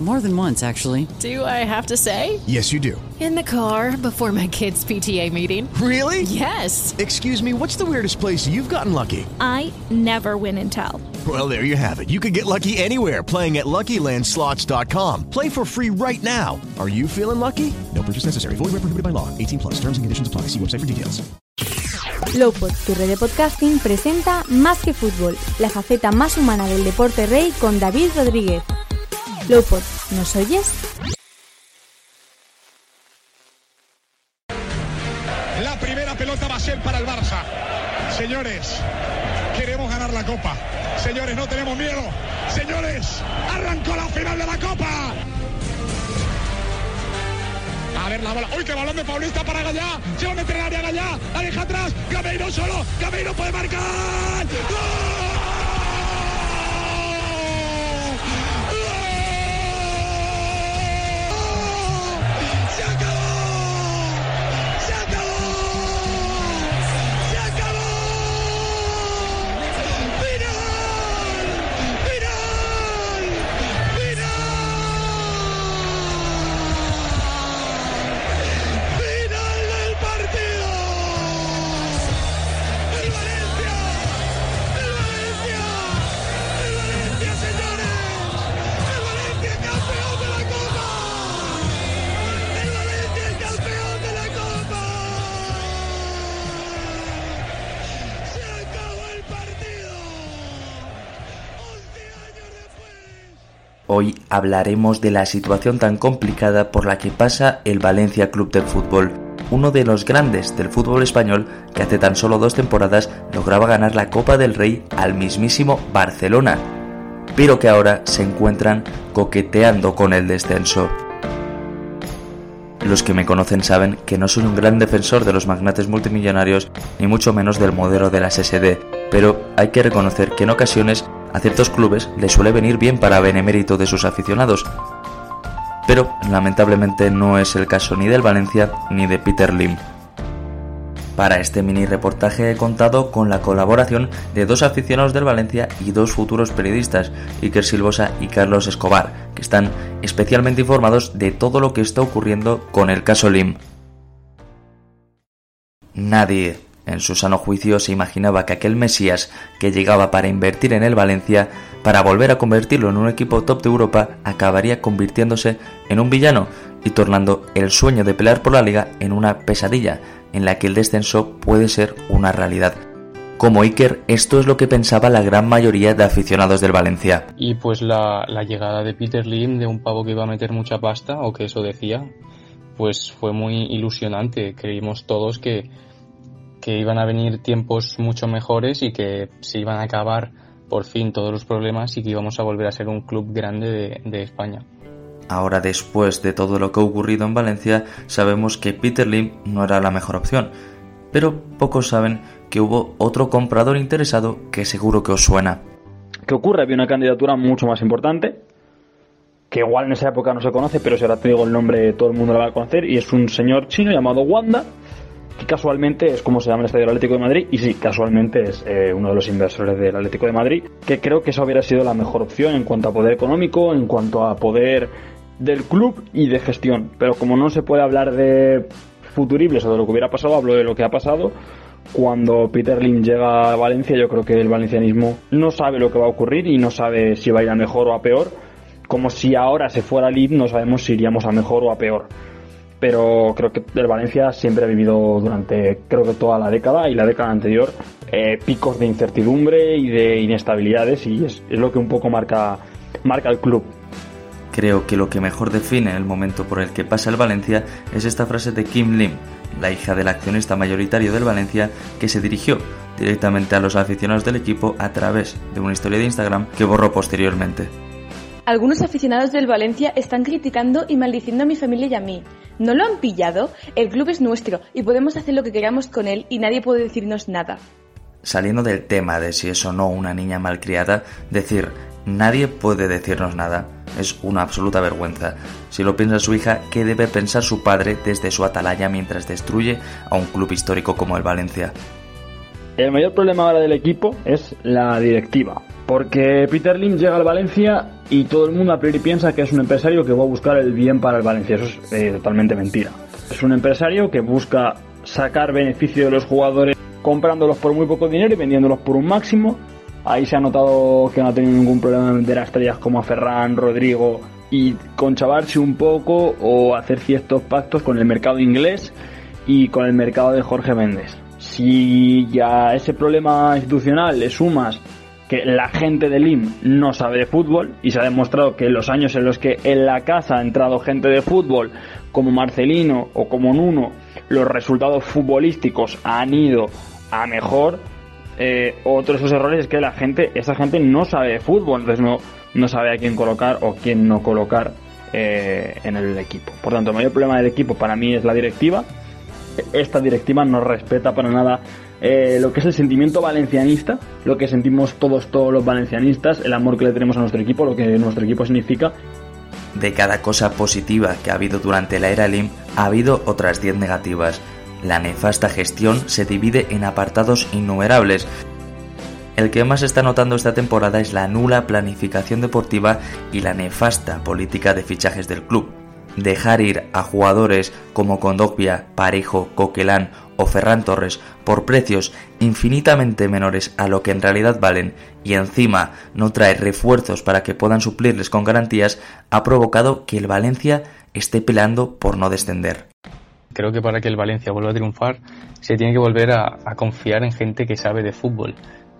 More than once, actually. Do I have to say? Yes, you do. In the car before my kids' PTA meeting. Really? Yes. Excuse me, what's the weirdest place you've gotten lucky? I never win and tell. Well, there you have it. You can get lucky anywhere playing at LuckyLandSlots.com. Play for free right now. Are you feeling lucky? No purchase necessary. Void where prohibited by law. 18 plus. Terms and conditions apply. See website for details. Lowpod, tu red de podcasting, presenta Más que Fútbol, la faceta más humana del deporte rey con David Rodríguez. Lowpod, ¿nos oyes? La primera pelota va a ser para el Barça. Señores, queremos ganar la Copa. Señores, no tenemos miedo. Señores, arrancó la final de la Copa. A ver la bola. ¡Uy, qué balón de Paulista para Gallá! Se va a meter el área Gallá. La deja atrás. Gameiro solo. Gameiro puede marcar. ¡Gol! Hoy hablaremos de la situación tan complicada por la que pasa el Valencia Club de Fútbol, uno de los grandes del fútbol español que hace tan solo dos temporadas lograba ganar la Copa del Rey al mismísimo Barcelona, pero que ahora se encuentran coqueteando con el descenso. Los que me conocen saben que no soy un gran defensor de los magnates multimillonarios, ni mucho menos del modelo de las SD, pero hay que reconocer que en ocasiones a ciertos clubes les suele venir bien para benemérito de sus aficionados. Pero lamentablemente no es el caso ni del Valencia ni de Peter Lim. Para este mini reportaje he contado con la colaboración de dos aficionados del Valencia y dos futuros periodistas, Iker Silvosa y Carlos Escobar, que están especialmente informados de todo lo que está ocurriendo con el caso Lim. Nadie, en su sano juicio, se imaginaba que aquel Mesías que llegaba para invertir en el Valencia, para volver a convertirlo en un equipo top de Europa, acabaría convirtiéndose en un villano y tornando el sueño de pelear por la liga en una pesadilla, en la que el descenso puede ser una realidad. Como Iker, esto es lo que pensaba la gran mayoría de aficionados del Valencia. Y pues la, llegada de Peter Lim, de un pavo que iba a meter mucha pasta, o que eso decía, pues fue muy ilusionante. Creímos todos que, que iban a venir tiempos mucho mejores y que se iban a acabar por fin todos los problemas y que íbamos a volver a ser un club grande de, de España. Ahora, después de todo lo que ha ocurrido en Valencia, sabemos que Peter Lim no era la mejor opción. Pero pocos saben que hubo otro comprador interesado que seguro que os suena. ¿Qué ocurre? Había una candidatura mucho más importante, que igual en esa época no se conoce, pero si ahora te digo el nombre todo el mundo lo va a conocer, y es un señor chino llamado Wanda, que casualmente es como se llama el Estadio del Atlético de Madrid, y sí, casualmente es eh, uno de los inversores del Atlético de Madrid, que creo que esa hubiera sido la mejor opción en cuanto a poder económico, en cuanto a poder del club y de gestión. Pero como no se puede hablar de futuribles o de lo que hubiera pasado, hablo de lo que ha pasado. Cuando Peter Lim llega a Valencia, yo creo que el valencianismo no sabe lo que va a ocurrir y no sabe si va a ir a mejor o a peor. Como si ahora se fuera Lim, no sabemos si iríamos a mejor o a peor. Pero creo que el Valencia siempre ha vivido durante, creo que toda la década y la década anterior, eh, picos de incertidumbre y de inestabilidades y es, es lo que un poco marca, marca el club. Creo que lo que mejor define el momento por el que pasa el Valencia es esta frase de Kim Lim, la hija del accionista mayoritario del Valencia, que se dirigió directamente a los aficionados del equipo a través de una historia de Instagram que borró posteriormente. Algunos aficionados del Valencia están criticando y maldiciendo a mi familia y a mí. ¿No lo han pillado? El club es nuestro y podemos hacer lo que queramos con él y nadie puede decirnos nada. Saliendo del tema de si es o no una niña malcriada, decir nadie puede decirnos nada. Es una absoluta vergüenza. Si lo piensa su hija, ¿qué debe pensar su padre desde su atalaya mientras destruye a un club histórico como el Valencia? El mayor problema ahora del equipo es la directiva. Porque Peter Lim llega al Valencia y todo el mundo a priori piensa que es un empresario que va a buscar el bien para el Valencia. Eso es eh, totalmente mentira. Es un empresario que busca sacar beneficio de los jugadores comprándolos por muy poco dinero y vendiéndolos por un máximo. Ahí se ha notado que no ha tenido ningún problema en vender estrellas como a Ferran, Rodrigo y conchavarse un poco o hacer ciertos pactos con el mercado inglés y con el mercado de Jorge Méndez. Si ya ese problema institucional le sumas que la gente del IM no sabe de fútbol y se ha demostrado que en los años en los que en la casa ha entrado gente de fútbol como Marcelino o como Nuno, los resultados futbolísticos han ido a mejor. Eh, otro de esos errores es que la gente, esa gente no sabe de fútbol, entonces no, no sabe a quién colocar o quién no colocar eh, en el equipo. Por tanto, el mayor problema del equipo para mí es la directiva. Esta directiva no respeta para nada eh, lo que es el sentimiento valencianista, lo que sentimos todos, todos los valencianistas, el amor que le tenemos a nuestro equipo, lo que nuestro equipo significa. De cada cosa positiva que ha habido durante la era LIM, ha habido otras 10 negativas. La nefasta gestión se divide en apartados innumerables. El que más está notando esta temporada es la nula planificación deportiva y la nefasta política de fichajes del club. Dejar ir a jugadores como Condogbia, Parejo, Coquelán o Ferran Torres por precios infinitamente menores a lo que en realidad valen y encima no traer refuerzos para que puedan suplirles con garantías ha provocado que el Valencia esté peleando por no descender. Creo que para que el Valencia vuelva a triunfar se tiene que volver a, a confiar en gente que sabe de fútbol.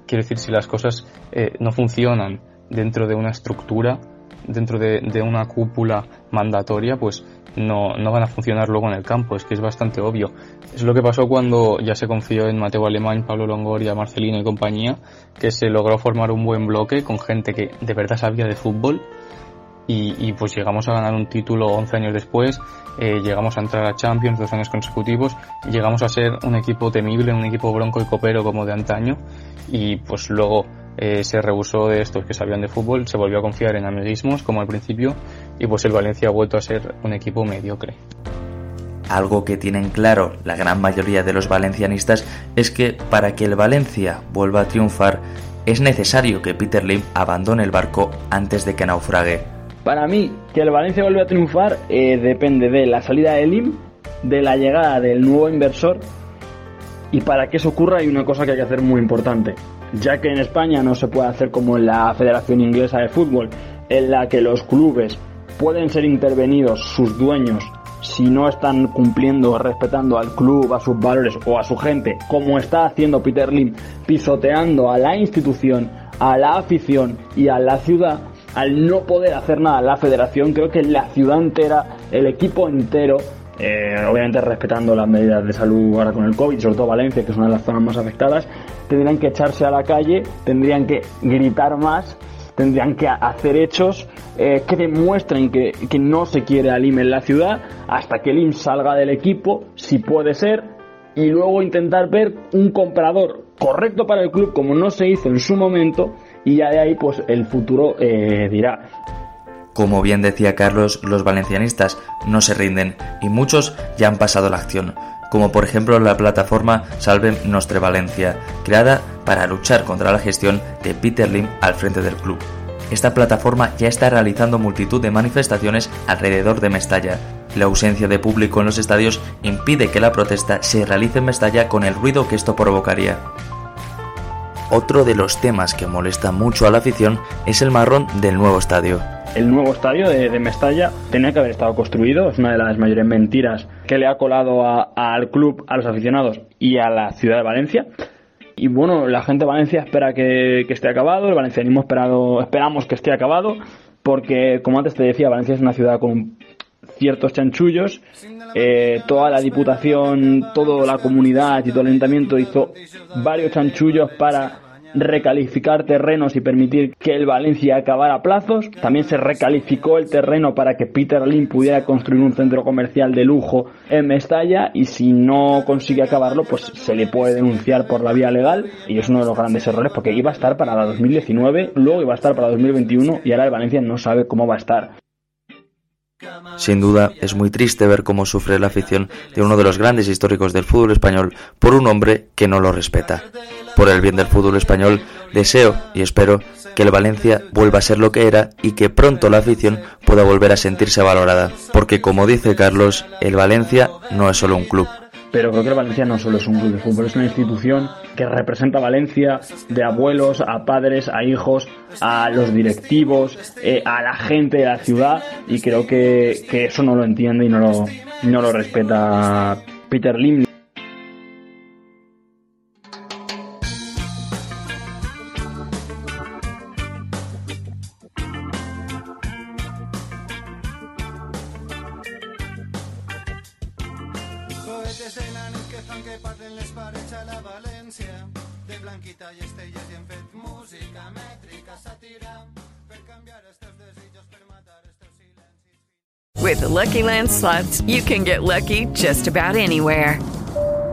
Quiero decir, si las cosas eh, no funcionan dentro de una estructura, dentro de, de una cúpula mandatoria, pues no, no, van a funcionar luego en el campo, es que es bastante obvio. Es lo que pasó cuando ya se confió en Mateo Alemán, Pablo Longoria, Marcelino y compañía, que se logró formar un buen bloque con gente que de verdad sabía de fútbol y, y pues llegamos a ganar un título 11 años después, eh, llegamos a entrar a Champions dos años consecutivos, llegamos a ser un equipo temible, un equipo bronco y copero como de antaño y pues luego eh, se rehusó de estos que sabían de fútbol, se volvió a confiar en amiguismos como al principio y pues el Valencia ha vuelto a ser un equipo mediocre. Algo que tienen claro la gran mayoría de los valencianistas es que para que el Valencia vuelva a triunfar es necesario que Peter Lim abandone el barco antes de que naufrague. Para mí, que el Valencia vuelva a triunfar eh, depende de la salida de Lim, de la llegada del nuevo inversor y para que eso ocurra hay una cosa que hay que hacer muy importante, ya que en España no se puede hacer como en la Federación Inglesa de Fútbol, en la que los clubes pueden ser intervenidos sus dueños si no están cumpliendo, respetando al club, a sus valores o a su gente, como está haciendo Peter Lim, pisoteando a la institución, a la afición y a la ciudad, al no poder hacer nada. La federación, creo que la ciudad entera, el equipo entero, eh, obviamente respetando las medidas de salud ahora con el COVID, sobre todo Valencia, que es una de las zonas más afectadas, tendrían que echarse a la calle, tendrían que gritar más, tendrían que hacer hechos eh, que demuestren que, que, no se quiere al IM en la ciudad hasta que el IM salga del equipo, si puede ser, y luego intentar ver un comprador correcto para el club como no se hizo en su momento y ya de ahí pues el futuro eh, dirá. Como bien decía Carlos, los valencianistas no se rinden y muchos ya han pasado la acción, como por ejemplo la plataforma Salve Nostre Valencia, creada para luchar contra la gestión de Peter Lim al frente del club. Esta plataforma ya está realizando multitud de manifestaciones alrededor de Mestalla. La ausencia de público en los estadios impide que la protesta se realice en Mestalla con el ruido que esto provocaría. Otro de los temas que molesta mucho a la afición es el marrón del nuevo estadio. El nuevo estadio de, Mestalla tenía que haber estado construido, es una de las mayores mentiras que le ha colado al club, a los aficionados y a la ciudad de Valencia. Y bueno, la gente de Valencia espera que, que esté acabado, el valencianismo esperado, esperamos que esté acabado, porque como antes te decía, Valencia es una ciudad con ciertos chanchullos. Eh, toda la diputación, toda la comunidad y todo el ayuntamiento hizo varios chanchullos para recalificar terrenos y permitir que el Valencia acabara plazos. También se recalificó el terreno para que Peter Lim pudiera construir un centro comercial de lujo en Mestalla y si no consigue acabarlo, pues se le puede denunciar por la vía legal y es uno de los grandes errores porque iba a estar para la 2019, luego iba a estar para 2021 y ahora el Valencia no sabe cómo va a estar. Sin duda, es muy triste ver cómo sufre la afición de uno de los grandes históricos del fútbol español por un hombre que no lo respeta. Por el bien del fútbol español, deseo y espero que el Valencia vuelva a ser lo que era y que pronto la afición pueda volver a sentirse valorada. Porque como dice Carlos, el Valencia no es solo un club, pero creo que el Valencia no solo es un club de fútbol, es una institución que representa a Valencia de abuelos a padres, a hijos, a los directivos, eh, a la gente de la ciudad y creo que, que eso no lo entiende y no lo, no lo respeta Peter Lim. Cohetes de que fan que parlen les parets a la València. De blanquita i i hem fet música mètrica, sàtira, per canviar desitjos, per matar silencis. With the Lucky Land slots, you can get lucky just about anywhere.